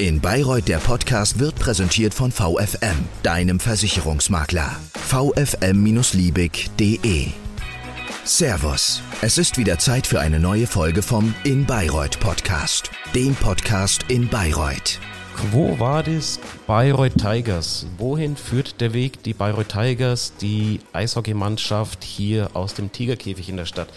In Bayreuth der Podcast wird präsentiert von VFM, deinem Versicherungsmakler. vfm-liebig.de Servus, es ist wieder Zeit für eine neue Folge vom In Bayreuth Podcast, dem Podcast in Bayreuth. Quo vadis Bayreuth Tigers? Wohin führt der Weg die Bayreuth Tigers, die Eishockeymannschaft hier aus dem Tigerkäfig in der Stadt?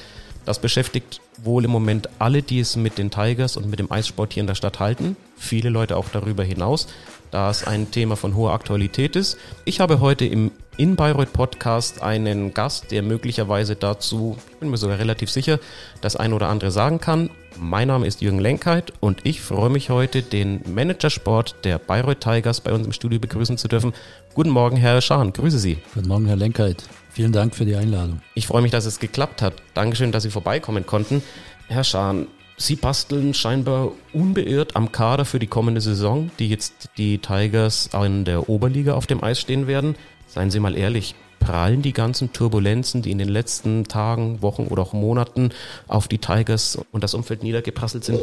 Das beschäftigt wohl im Moment alle, die es mit den Tigers und mit dem Eissport hier in der Stadt halten. Viele Leute auch darüber hinaus, da es ein Thema von hoher Aktualität ist. Ich habe heute im In Bayreuth Podcast einen Gast, der möglicherweise dazu, ich bin mir sogar relativ sicher, das ein oder andere sagen kann. Mein Name ist Jürgen Lenkheit und ich freue mich heute, den Manager Sport der Bayreuth Tigers bei uns im Studio begrüßen zu dürfen. Guten Morgen, Herr Schahn. Grüße Sie. Guten Morgen, Herr Lenkheit. Vielen Dank für die Einladung. Ich freue mich, dass es geklappt hat. Dankeschön, dass Sie vorbeikommen konnten. Herr Schahn, Sie basteln scheinbar unbeirrt am Kader für die kommende Saison, die jetzt die Tigers in der Oberliga auf dem Eis stehen werden. Seien Sie mal ehrlich, prallen die ganzen Turbulenzen, die in den letzten Tagen, Wochen oder auch Monaten auf die Tigers und das Umfeld niedergeprasselt sind,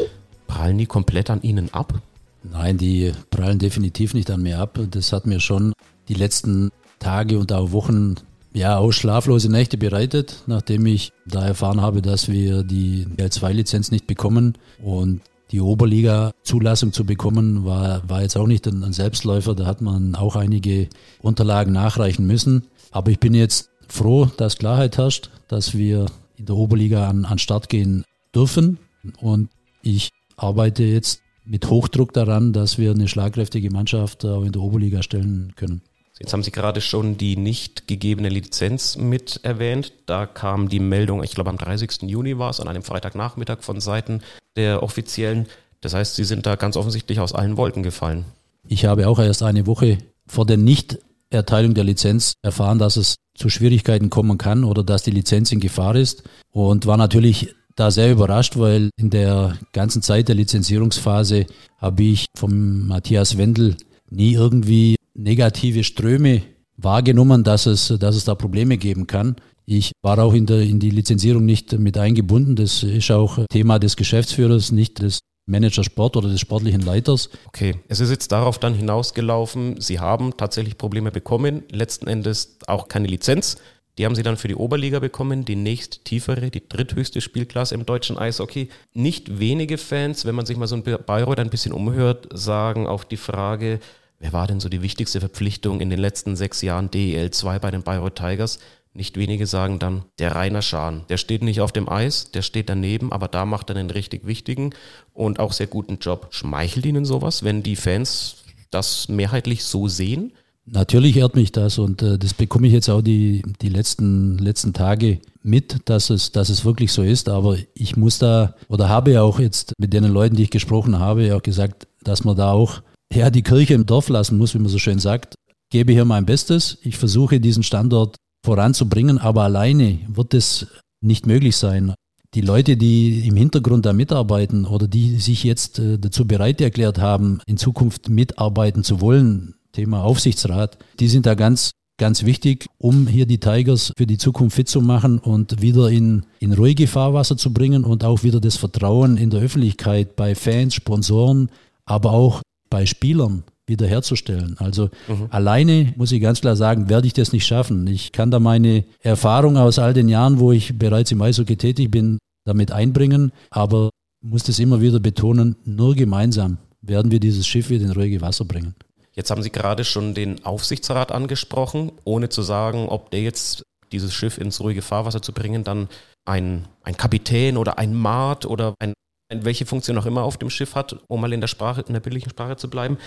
prallen die komplett an Ihnen ab? Nein, die prallen definitiv nicht an mir ab. Das hat mir schon die letzten Tage und auch Wochen ja, auch schlaflose Nächte bereitet, nachdem ich da erfahren habe, dass wir die L2-Lizenz nicht bekommen und die Oberliga-Zulassung zu bekommen, war, war jetzt auch nicht ein, Selbstläufer. Da hat man auch einige Unterlagen nachreichen müssen. Aber ich bin jetzt froh, dass Klarheit herrscht, dass wir in der Oberliga an, an Start gehen dürfen. Und ich arbeite jetzt mit Hochdruck daran, dass wir eine schlagkräftige Mannschaft auch in der Oberliga stellen können. Jetzt haben Sie gerade schon die nicht gegebene Lizenz mit erwähnt. Da kam die Meldung, ich glaube am 30. Juni war es, an einem Freitagnachmittag von Seiten der Offiziellen. Das heißt, Sie sind da ganz offensichtlich aus allen Wolken gefallen. Ich habe auch erst eine Woche vor der Nichterteilung der Lizenz erfahren, dass es zu Schwierigkeiten kommen kann oder dass die Lizenz in Gefahr ist und war natürlich da sehr überrascht, weil in der ganzen Zeit der Lizenzierungsphase habe ich vom Matthias Wendel nie irgendwie negative Ströme wahrgenommen, dass es, dass es da Probleme geben kann. Ich war auch in, der, in die Lizenzierung nicht mit eingebunden. Das ist auch Thema des Geschäftsführers, nicht des Manager Sport oder des sportlichen Leiters. Okay, es ist jetzt darauf dann hinausgelaufen, Sie haben tatsächlich Probleme bekommen, letzten Endes auch keine Lizenz. Die haben sie dann für die Oberliga bekommen, die nächst tiefere, die dritthöchste Spielklasse im deutschen Eishockey. Nicht wenige Fans, wenn man sich mal so in Bayreuth ein bisschen umhört, sagen auf die Frage, Wer war denn so die wichtigste Verpflichtung in den letzten sechs Jahren DEL 2 bei den Bayreuth Tigers? Nicht wenige sagen dann, der Rainer Schahn. Der steht nicht auf dem Eis, der steht daneben, aber da macht er einen richtig wichtigen und auch sehr guten Job. Schmeichelt Ihnen sowas, wenn die Fans das mehrheitlich so sehen? Natürlich ehrt mich das und äh, das bekomme ich jetzt auch die, die letzten, letzten Tage mit, dass es, dass es wirklich so ist. Aber ich muss da oder habe ja auch jetzt mit den Leuten, die ich gesprochen habe, auch gesagt, dass man da auch ja, die Kirche im Dorf lassen muss, wie man so schön sagt. Gebe hier mein Bestes. Ich versuche diesen Standort voranzubringen, aber alleine wird es nicht möglich sein. Die Leute, die im Hintergrund da mitarbeiten oder die sich jetzt äh, dazu bereit erklärt haben, in Zukunft mitarbeiten zu wollen, Thema Aufsichtsrat, die sind da ganz, ganz wichtig, um hier die Tigers für die Zukunft fit zu machen und wieder in, in ruhige Fahrwasser zu bringen und auch wieder das Vertrauen in der Öffentlichkeit bei Fans, Sponsoren, aber auch bei Spielern wiederherzustellen. Also mhm. alleine muss ich ganz klar sagen, werde ich das nicht schaffen. Ich kann da meine Erfahrung aus all den Jahren, wo ich bereits im Eishockey tätig bin, damit einbringen, aber muss das immer wieder betonen, nur gemeinsam werden wir dieses Schiff wieder in ruhige Wasser bringen. Jetzt haben Sie gerade schon den Aufsichtsrat angesprochen, ohne zu sagen, ob der jetzt dieses Schiff ins ruhige Fahrwasser zu bringen, dann ein, ein Kapitän oder ein Maat oder ein welche Funktion auch immer auf dem Schiff hat, um mal in der Sprache, in der bildlichen Sprache zu bleiben.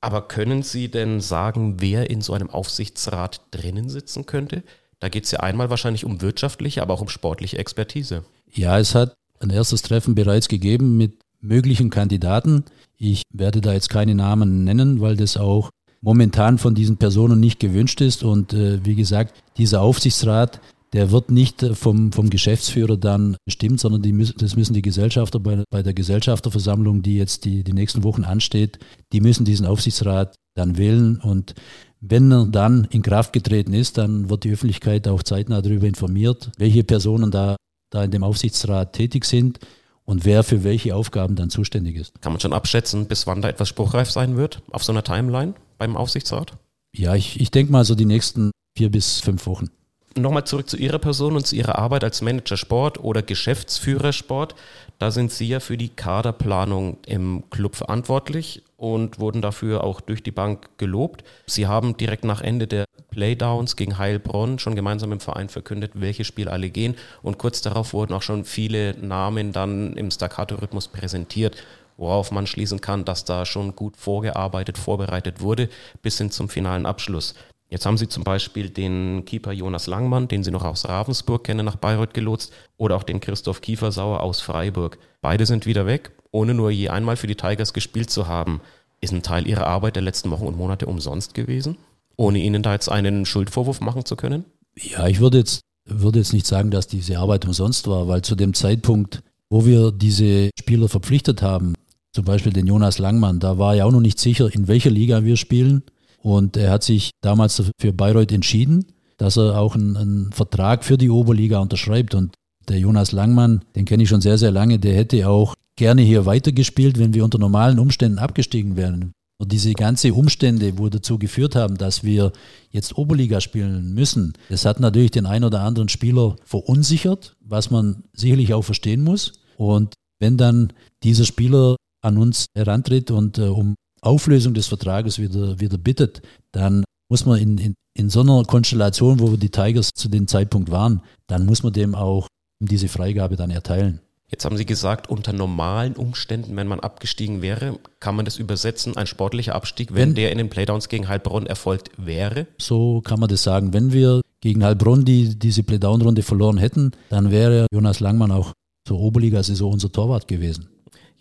Aber können Sie denn sagen, wer in so einem Aufsichtsrat drinnen sitzen könnte? Da geht es ja einmal wahrscheinlich um wirtschaftliche, aber auch um sportliche Expertise. Ja, es hat ein erstes Treffen bereits gegeben mit möglichen Kandidaten. Ich werde da jetzt keine Namen nennen, weil das auch momentan von diesen Personen nicht gewünscht ist. Und äh, wie gesagt, dieser Aufsichtsrat der wird nicht äh, vom, vom Geschäftsführer dann bestimmt, sondern die müssen, das müssen die Gesellschafter bei, bei der Gesellschafterversammlung, die jetzt die, die nächsten Wochen ansteht, die müssen diesen Aufsichtsrat dann wählen und wenn er dann in Kraft getreten ist, dann wird die Öffentlichkeit auch zeitnah darüber informiert, welche Personen da, da in dem Aufsichtsrat tätig sind. und wer für welche Aufgaben dann zuständig ist. Kann man schon abschätzen, bis wann da etwas spruchreif sein wird auf so einer Timeline beim Aufsichtsrat? Ja, ich, ich denke mal so die nächsten vier bis fünf Wochen. Nochmal zurück zu Ihrer Person und zu Ihrer Arbeit als Manager Sport oder Geschäftsführer Sport. Da sind Sie ja für die Kaderplanung im Club verantwortlich und wurden dafür auch durch die Bank gelobt. Sie haben direkt nach Ende der Playdowns gegen Heilbronn schon gemeinsam im Verein verkündet, welche Spiele alle gehen. Und kurz darauf wurden auch schon viele Namen dann im Staccato-Rhythmus präsentiert, worauf man schließen kann, dass da schon gut vorgearbeitet, vorbereitet wurde, bis hin zum finalen Abschluss. Jetzt haben sie zum Beispiel den Keeper Jonas Langmann, den sie noch aus Ravensburg kennen, nach Bayreuth gelotst, oder auch den Christoph Kiefersauer aus Freiburg. Beide sind wieder weg, ohne nur je einmal für die Tigers gespielt zu haben. Ist ein Teil ihrer Arbeit der letzten Wochen und Monate umsonst gewesen, ohne ihnen da jetzt einen Schuldvorwurf machen zu können? Ja, ich würde jetzt, würde jetzt nicht sagen, dass diese Arbeit umsonst war, weil zu dem Zeitpunkt, wo wir diese Spieler verpflichtet haben, zum Beispiel den Jonas Langmann, da war ja auch noch nicht sicher, in welcher Liga wir spielen. Und er hat sich damals für Bayreuth entschieden, dass er auch einen, einen Vertrag für die Oberliga unterschreibt. Und der Jonas Langmann, den kenne ich schon sehr, sehr lange, der hätte auch gerne hier weitergespielt, wenn wir unter normalen Umständen abgestiegen wären. Und diese ganze Umstände, wo dazu geführt haben, dass wir jetzt Oberliga spielen müssen, das hat natürlich den einen oder anderen Spieler verunsichert, was man sicherlich auch verstehen muss. Und wenn dann dieser Spieler an uns herantritt und äh, um Auflösung des Vertrages wieder, wieder bittet, dann muss man in, in, in so einer Konstellation, wo die Tigers zu dem Zeitpunkt waren, dann muss man dem auch diese Freigabe dann erteilen. Jetzt haben Sie gesagt, unter normalen Umständen, wenn man abgestiegen wäre, kann man das übersetzen, ein sportlicher Abstieg, wenn, wenn der in den Playdowns gegen Heilbronn erfolgt wäre? So kann man das sagen. Wenn wir gegen Heilbronn die, diese Playdown-Runde verloren hätten, dann wäre Jonas Langmann auch zur Oberliga-Saison unser Torwart gewesen.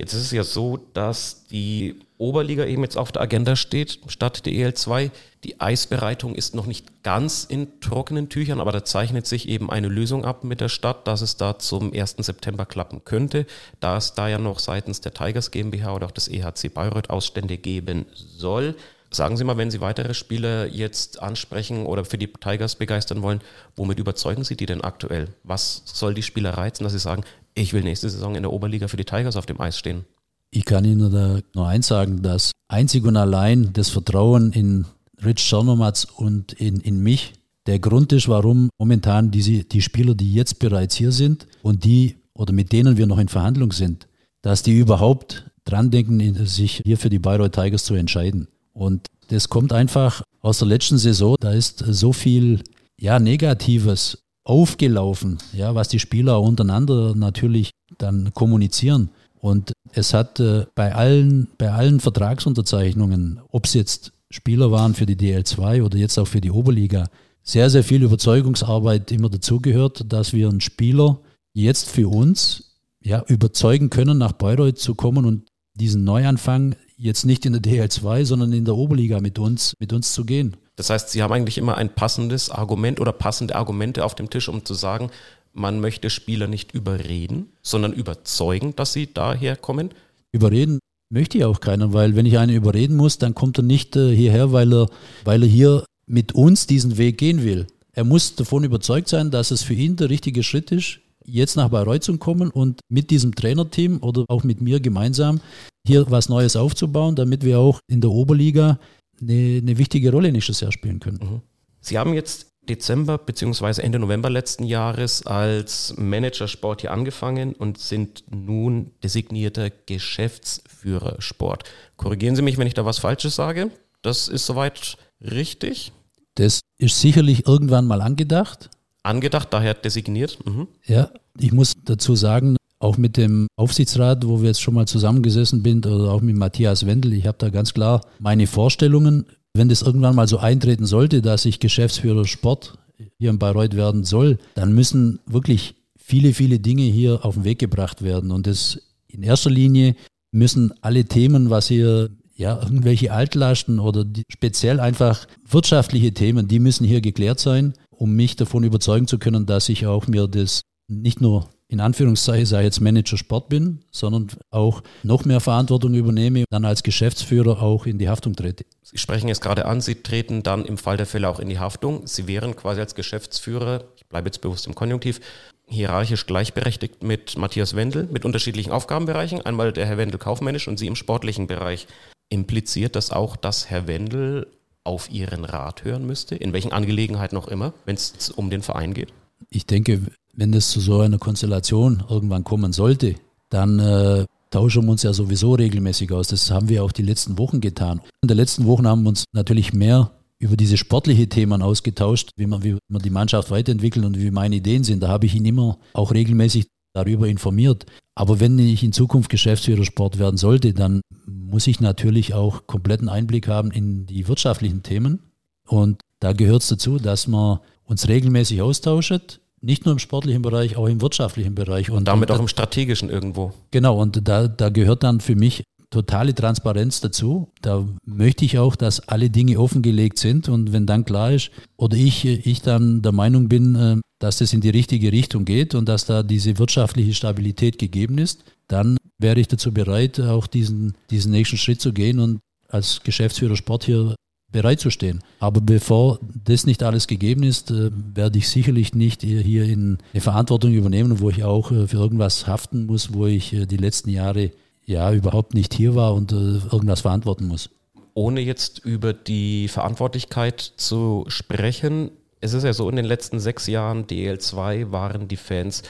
Jetzt ist es ja so, dass die Oberliga eben jetzt auf der Agenda steht, statt der EL2. Die Eisbereitung ist noch nicht ganz in trockenen Tüchern, aber da zeichnet sich eben eine Lösung ab mit der Stadt, dass es da zum 1. September klappen könnte, da es da ja noch seitens der Tigers GmbH oder auch des EHC Bayreuth Ausstände geben soll. Sagen Sie mal, wenn Sie weitere Spieler jetzt ansprechen oder für die Tigers begeistern wollen, womit überzeugen Sie die denn aktuell? Was soll die Spieler reizen, dass sie sagen, ich will nächste Saison in der Oberliga für die Tigers auf dem Eis stehen? Ich kann Ihnen nur eins sagen, dass einzig und allein das Vertrauen in Rich Czernomatz und in, in mich der Grund ist, warum momentan diese, die Spieler, die jetzt bereits hier sind und die oder mit denen wir noch in Verhandlung sind, dass die überhaupt dran denken, sich hier für die Bayreuth Tigers zu entscheiden. Und das kommt einfach aus der letzten Saison. Da ist so viel ja, Negatives aufgelaufen, ja, was die Spieler untereinander natürlich dann kommunizieren. Und es hat äh, bei, allen, bei allen Vertragsunterzeichnungen, ob es jetzt Spieler waren für die DL2 oder jetzt auch für die Oberliga, sehr, sehr viel Überzeugungsarbeit immer dazugehört, dass wir einen Spieler jetzt für uns ja, überzeugen können, nach Bayreuth zu kommen und diesen Neuanfang jetzt nicht in der DL2, sondern in der Oberliga mit uns, mit uns zu gehen. Das heißt, Sie haben eigentlich immer ein passendes Argument oder passende Argumente auf dem Tisch, um zu sagen, man möchte Spieler nicht überreden, sondern überzeugen, dass sie daher kommen. Überreden möchte ich auch keiner, weil wenn ich einen überreden muss, dann kommt er nicht äh, hierher, weil er, weil er hier mit uns diesen Weg gehen will. Er muss davon überzeugt sein, dass es für ihn der richtige Schritt ist, jetzt nach Bayreuth zu kommen und mit diesem Trainerteam oder auch mit mir gemeinsam hier was Neues aufzubauen, damit wir auch in der Oberliga eine, eine wichtige Rolle nächstes Jahr spielen können. Mhm. Sie haben jetzt Dezember bzw. Ende November letzten Jahres als Manager Sport hier angefangen und sind nun designierter Geschäftsführer Sport. Korrigieren Sie mich, wenn ich da was Falsches sage. Das ist soweit richtig? Das ist sicherlich irgendwann mal angedacht. Angedacht, daher designiert. Mhm. Ja, ich muss dazu sagen, auch mit dem Aufsichtsrat, wo wir jetzt schon mal zusammengesessen sind, oder auch mit Matthias Wendel, ich habe da ganz klar meine Vorstellungen. Wenn das irgendwann mal so eintreten sollte, dass ich Geschäftsführer Sport hier in Bayreuth werden soll, dann müssen wirklich viele, viele Dinge hier auf den Weg gebracht werden. Und das in erster Linie müssen alle Themen, was hier ja, irgendwelche Altlasten oder speziell einfach wirtschaftliche Themen, die müssen hier geklärt sein, um mich davon überzeugen zu können, dass ich auch mir das nicht nur in Anführungszeichen sei jetzt Manager Sport bin, sondern auch noch mehr Verantwortung übernehme und dann als Geschäftsführer auch in die Haftung trete. Sie sprechen jetzt gerade an, Sie treten dann im Fall der Fälle auch in die Haftung. Sie wären quasi als Geschäftsführer, ich bleibe jetzt bewusst im Konjunktiv, hierarchisch gleichberechtigt mit Matthias Wendel, mit unterschiedlichen Aufgabenbereichen. Einmal der Herr Wendel kaufmännisch und Sie im sportlichen Bereich. Impliziert das auch, dass Herr Wendel auf Ihren Rat hören müsste, in welchen Angelegenheiten auch immer, wenn es um den Verein geht? Ich denke, wenn es zu so einer Konstellation irgendwann kommen sollte, dann äh, tauschen wir uns ja sowieso regelmäßig aus. Das haben wir auch die letzten Wochen getan. In den letzten Wochen haben wir uns natürlich mehr über diese sportliche Themen ausgetauscht, wie man, wie man die Mannschaft weiterentwickelt und wie meine Ideen sind. Da habe ich ihn immer auch regelmäßig darüber informiert. Aber wenn ich in Zukunft Geschäftsführer Sport werden sollte, dann muss ich natürlich auch kompletten Einblick haben in die wirtschaftlichen Themen. Und da gehört es dazu, dass man uns regelmäßig austauscht, nicht nur im sportlichen Bereich, auch im wirtschaftlichen Bereich. Und damit und, auch im strategischen irgendwo. Genau, und da, da gehört dann für mich totale Transparenz dazu. Da möchte ich auch, dass alle Dinge offengelegt sind und wenn dann klar ist oder ich, ich dann der Meinung bin, äh, dass das in die richtige Richtung geht und dass da diese wirtschaftliche Stabilität gegeben ist, dann wäre ich dazu bereit, auch diesen, diesen nächsten Schritt zu gehen und als Geschäftsführer Sport hier bereit zu stehen. Aber bevor das nicht alles gegeben ist, äh, werde ich sicherlich nicht hier in eine Verantwortung übernehmen, wo ich auch äh, für irgendwas haften muss, wo ich die letzten Jahre ja überhaupt nicht hier war und äh, irgendwas verantworten muss. Ohne jetzt über die Verantwortlichkeit zu sprechen, es ist ja so, in den letzten sechs Jahren DL2 waren die Fans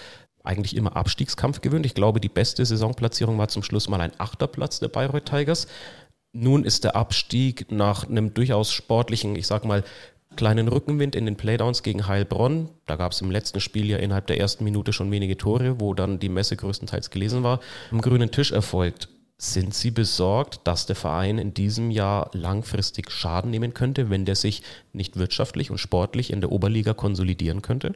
eigentlich immer Abstiegskampf gewöhnt. Ich glaube, die beste Saisonplatzierung war zum Schluss mal ein Achterplatz der Bayreuth Tigers. Nun ist der Abstieg nach einem durchaus sportlichen, ich sag mal, kleinen Rückenwind in den Playdowns gegen Heilbronn. Da gab es im letzten Spiel ja innerhalb der ersten Minute schon wenige Tore, wo dann die Messe größtenteils gelesen war, am grünen Tisch erfolgt. Sind Sie besorgt, dass der Verein in diesem Jahr langfristig Schaden nehmen könnte, wenn der sich nicht wirtschaftlich und sportlich in der Oberliga konsolidieren könnte?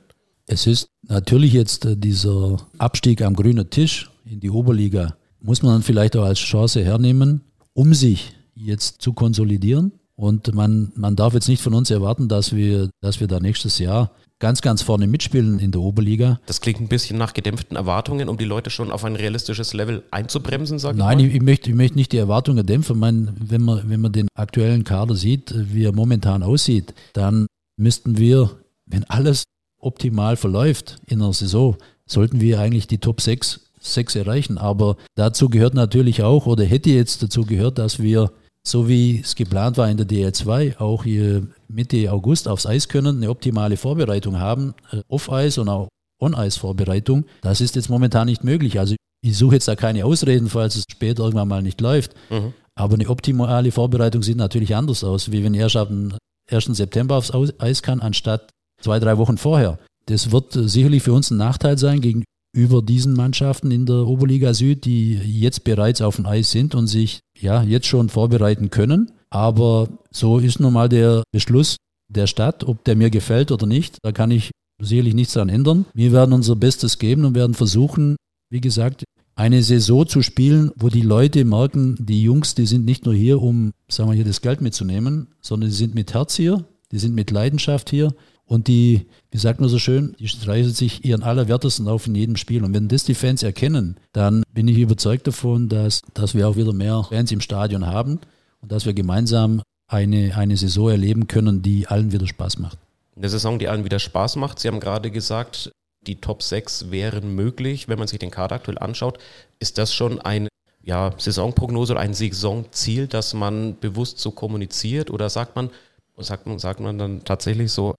Es ist natürlich jetzt äh, dieser Abstieg am grünen Tisch in die Oberliga, muss man dann vielleicht auch als Chance hernehmen, um sich jetzt zu konsolidieren und man, man darf jetzt nicht von uns erwarten, dass wir, dass wir da nächstes Jahr ganz, ganz vorne mitspielen in der Oberliga. Das klingt ein bisschen nach gedämpften Erwartungen, um die Leute schon auf ein realistisches Level einzubremsen, sage Nein, ich, ich, möchte, ich möchte nicht die Erwartungen dämpfen. meine, wenn, man, wenn man den aktuellen Kader sieht, wie er momentan aussieht, dann müssten wir, wenn alles optimal verläuft in der Saison, sollten wir eigentlich die Top 6, 6 erreichen. Aber dazu gehört natürlich auch, oder hätte jetzt dazu gehört, dass wir so wie es geplant war in der DL2, auch hier Mitte August aufs Eis können, eine optimale Vorbereitung haben, äh, Off-Eis und auch On-Eis-Vorbereitung. Das ist jetzt momentan nicht möglich. Also ich suche jetzt da keine Ausreden, falls es später irgendwann mal nicht läuft. Mhm. Aber eine optimale Vorbereitung sieht natürlich anders aus, wie wenn er erst am 1. September aufs Eis kann, anstatt zwei, drei Wochen vorher. Das wird äh, sicherlich für uns ein Nachteil sein gegenüber diesen Mannschaften in der Oberliga Süd, die jetzt bereits auf dem Eis sind und sich ja, jetzt schon vorbereiten können. Aber so ist nun mal der Beschluss der Stadt, ob der mir gefällt oder nicht. Da kann ich sicherlich nichts daran ändern. Wir werden unser Bestes geben und werden versuchen, wie gesagt, eine Saison zu spielen, wo die Leute merken, die Jungs, die sind nicht nur hier, um, sagen wir hier, das Geld mitzunehmen, sondern die sind mit Herz hier, die sind mit Leidenschaft hier und die, wie sagt man so schön, die streichen sich ihren Allerwertesten auf in jedem Spiel. Und wenn das die Fans erkennen, dann bin ich überzeugt davon, dass, dass wir auch wieder mehr Fans im Stadion haben und dass wir gemeinsam eine, eine Saison erleben können, die allen wieder Spaß macht. Eine Saison, die allen wieder Spaß macht. Sie haben gerade gesagt, die Top 6 wären möglich, wenn man sich den Kader aktuell anschaut. Ist das schon eine ja, Saisonprognose oder ein Saisonziel, das man bewusst so kommuniziert? Oder sagt man, sagt man, sagt man dann tatsächlich so,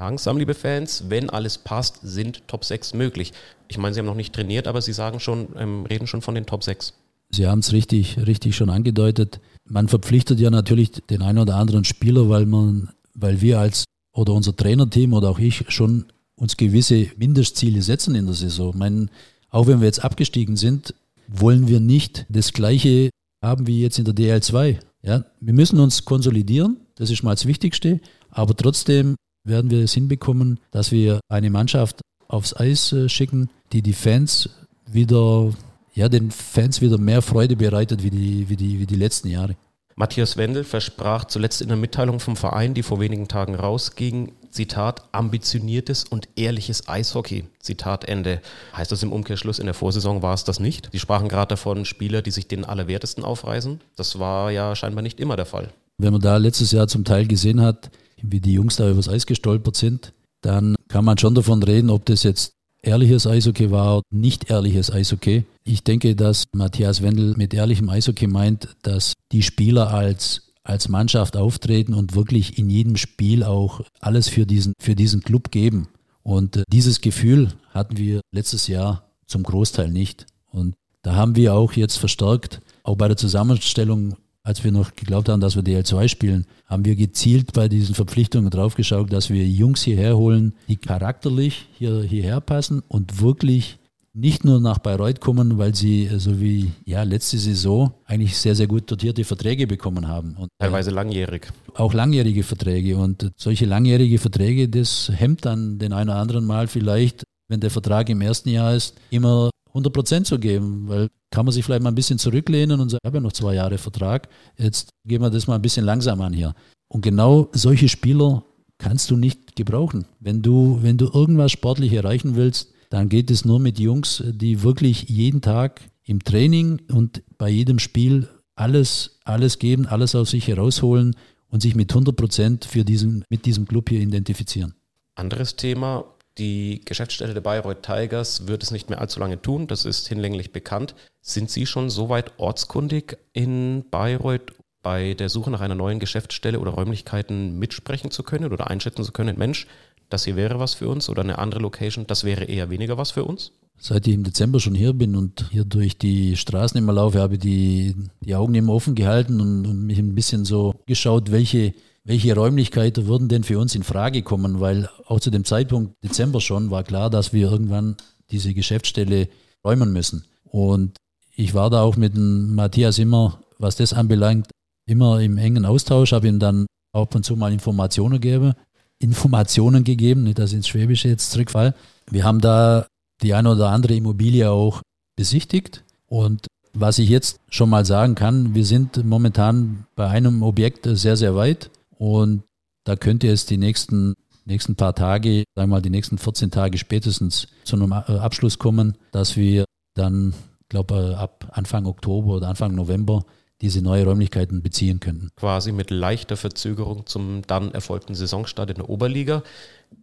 langsam, liebe Fans, wenn alles passt, sind Top 6 möglich. Ich meine, Sie haben noch nicht trainiert, aber Sie sagen schon, ähm, reden schon von den Top 6. Sie haben es richtig, richtig schon angedeutet. Man verpflichtet ja natürlich den einen oder anderen Spieler, weil man, weil wir als oder unser Trainerteam oder auch ich schon uns gewisse Mindestziele setzen in der Saison. Ich meine, auch wenn wir jetzt abgestiegen sind, wollen wir nicht das Gleiche haben wie jetzt in der DL2. Ja, wir müssen uns konsolidieren, das ist mal das Wichtigste, aber trotzdem werden wir es hinbekommen, dass wir eine Mannschaft aufs Eis äh, schicken, die die Fans wieder, ja, den Fans wieder mehr Freude bereitet wie die, wie die, wie die letzten Jahre. Matthias Wendel versprach zuletzt in der Mitteilung vom Verein, die vor wenigen Tagen rausging, Zitat, ambitioniertes und ehrliches Eishockey. Zitat Ende. Heißt das im Umkehrschluss, in der Vorsaison war es das nicht? Sie sprachen gerade davon, Spieler, die sich den Allerwertesten aufreißen. Das war ja scheinbar nicht immer der Fall. Wenn man da letztes Jahr zum Teil gesehen hat, wie die Jungs da übers Eis gestolpert sind, dann kann man schon davon reden, ob das jetzt ehrliches Eishockey war, nicht ehrliches Eishockey. Ich denke, dass Matthias Wendel mit ehrlichem Eishockey meint, dass die Spieler als als Mannschaft auftreten und wirklich in jedem Spiel auch alles für diesen, für diesen Club geben. Und äh, dieses Gefühl hatten wir letztes Jahr zum Großteil nicht. Und da haben wir auch jetzt verstärkt, auch bei der Zusammenstellung, als wir noch geglaubt haben, dass wir DL2 spielen, haben wir gezielt bei diesen Verpflichtungen draufgeschaut, dass wir Jungs hierher holen, die charakterlich hier, hierher passen und wirklich nicht nur nach Bayreuth kommen, weil sie äh, so wie ja letzte Saison eigentlich sehr, sehr gut dotierte Verträge bekommen haben. Und, äh, Teilweise langjährig. Auch langjährige Verträge. Und solche langjährige Verträge, das hemmt dann den einen oder anderen Mal vielleicht, wenn der Vertrag im ersten Jahr ist, immer 100 Prozent zu geben, weil kann man sich vielleicht mal ein bisschen zurücklehnen und sagen, ich habe ja noch zwei Jahre Vertrag, jetzt gehen wir das mal ein bisschen langsam an hier. Und genau solche Spieler kannst du nicht gebrauchen. Wenn du, wenn du irgendwas sportlich erreichen willst, dann geht es nur mit Jungs, die wirklich jeden Tag im Training und bei jedem Spiel alles, alles geben, alles aus sich herausholen und sich mit 100 Prozent für diesen, mit diesem Club hier identifizieren. Anderes Thema, die Geschäftsstelle der Bayreuth Tigers wird es nicht mehr allzu lange tun, das ist hinlänglich bekannt. Sind Sie schon soweit ortskundig in Bayreuth, bei der Suche nach einer neuen Geschäftsstelle oder Räumlichkeiten mitsprechen zu können oder einschätzen zu können, Mensch, das hier wäre was für uns oder eine andere Location, das wäre eher weniger was für uns? Seit ich im Dezember schon hier bin und hier durch die Straßen immer laufe, habe ich die, die Augen immer offen gehalten und, und mich ein bisschen so geschaut, welche, welche Räumlichkeiten würden denn für uns in Frage kommen, weil auch zu dem Zeitpunkt Dezember schon war klar, dass wir irgendwann diese Geschäftsstelle räumen müssen. Und ich war da auch mit dem Matthias immer, was das anbelangt, immer im engen Austausch, habe ihm dann ab und zu mal Informationen gegeben, Informationen gegeben, nicht ich ins Schwäbische jetzt zurückfall. Wir haben da die eine oder andere Immobilie auch besichtigt und was ich jetzt schon mal sagen kann, wir sind momentan bei einem Objekt sehr, sehr weit und da könnte es die nächsten, nächsten paar Tage, sagen wir mal die nächsten 14 Tage spätestens zu einem Abschluss kommen, dass wir dann, glaube ab Anfang Oktober oder Anfang November diese neue Räumlichkeiten beziehen könnten. Quasi mit leichter Verzögerung zum dann erfolgten Saisonstart in der Oberliga.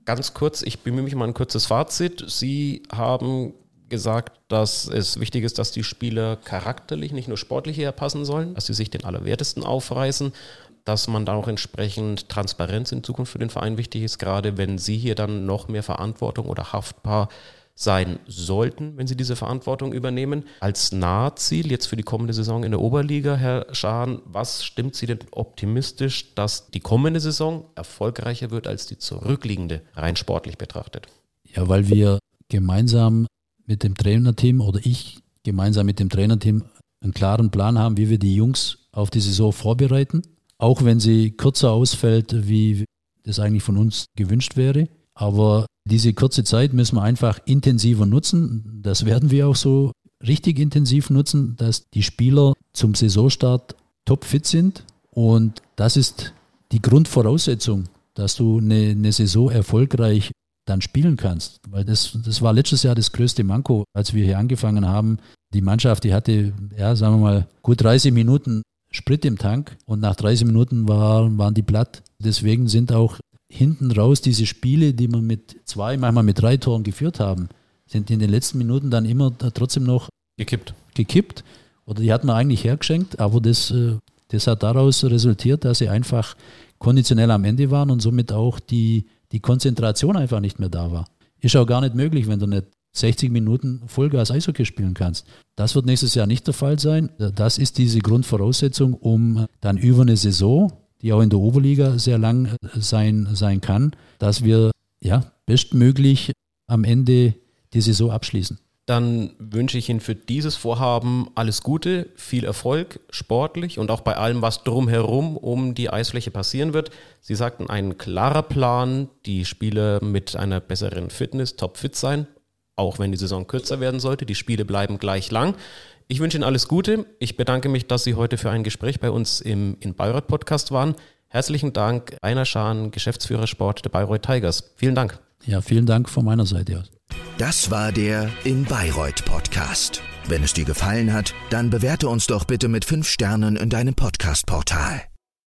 Ganz kurz, ich bemühe mich mal ein kurzes Fazit. Sie haben gesagt, dass es wichtig ist, dass die Spieler charakterlich, nicht nur sportlich eher passen sollen, dass sie sich den Allerwertesten aufreißen, dass man da auch entsprechend Transparenz in Zukunft für den Verein wichtig ist, gerade wenn sie hier dann noch mehr Verantwortung oder haftbar sein sollten, wenn sie diese Verantwortung übernehmen. Als Nahziel jetzt für die kommende Saison in der Oberliga, Herr Schahn, was stimmt Sie denn optimistisch, dass die kommende Saison erfolgreicher wird als die zurückliegende, rein sportlich betrachtet? Ja, weil wir gemeinsam mit dem Trainerteam oder ich gemeinsam mit dem Trainerteam einen klaren Plan haben, wie wir die Jungs auf die Saison vorbereiten, auch wenn sie kürzer ausfällt, wie das eigentlich von uns gewünscht wäre. Aber diese kurze Zeit müssen wir einfach intensiver nutzen. Das werden wir auch so richtig intensiv nutzen, dass die Spieler zum Saisonstart topfit sind. Und das ist die Grundvoraussetzung, dass du eine, eine Saison erfolgreich dann spielen kannst. Weil das, das war letztes Jahr das größte Manko, als wir hier angefangen haben. Die Mannschaft, die hatte, ja, sagen wir mal, gut 30 Minuten Sprit im Tank und nach 30 Minuten war, waren die platt. Deswegen sind auch hinten raus diese Spiele, die wir mit zwei, manchmal mit drei Toren geführt haben, sind in den letzten Minuten dann immer trotzdem noch gekippt. gekippt. Oder die hat man eigentlich hergeschenkt, aber das, äh, das hat daraus resultiert, dass sie einfach konditionell am Ende waren und somit auch die, die Konzentration einfach nicht mehr da war. Ist auch gar nicht möglich, wenn du nicht 60 Minuten Vollgas Eishockey spielen kannst. Das wird nächstes Jahr nicht der Fall sein. Das ist diese Grundvoraussetzung, um dann über eine Saison die auch in der Oberliga sehr lang sein, sein kann, dass wir ja bestmöglich am Ende die Saison abschließen. Dann wünsche ich Ihnen für dieses Vorhaben alles Gute, viel Erfolg, sportlich und auch bei allem, was drumherum um die Eisfläche passieren wird. Sie sagten, ein klarer Plan, die Spieler mit einer besseren Fitness topfit sein, auch wenn die Saison kürzer werden sollte. Die Spiele bleiben gleich lang. Ich wünsche Ihnen alles Gute. Ich bedanke mich, dass Sie heute für ein Gespräch bei uns im in Bayreuth Podcast waren. Herzlichen Dank, Rainer Schahn, Geschäftsführer Sport der Bayreuth Tigers. Vielen Dank. Ja, vielen Dank von meiner Seite aus. Das war der in Bayreuth Podcast. Wenn es dir gefallen hat, dann bewerte uns doch bitte mit fünf Sternen in deinem Podcast-Portal.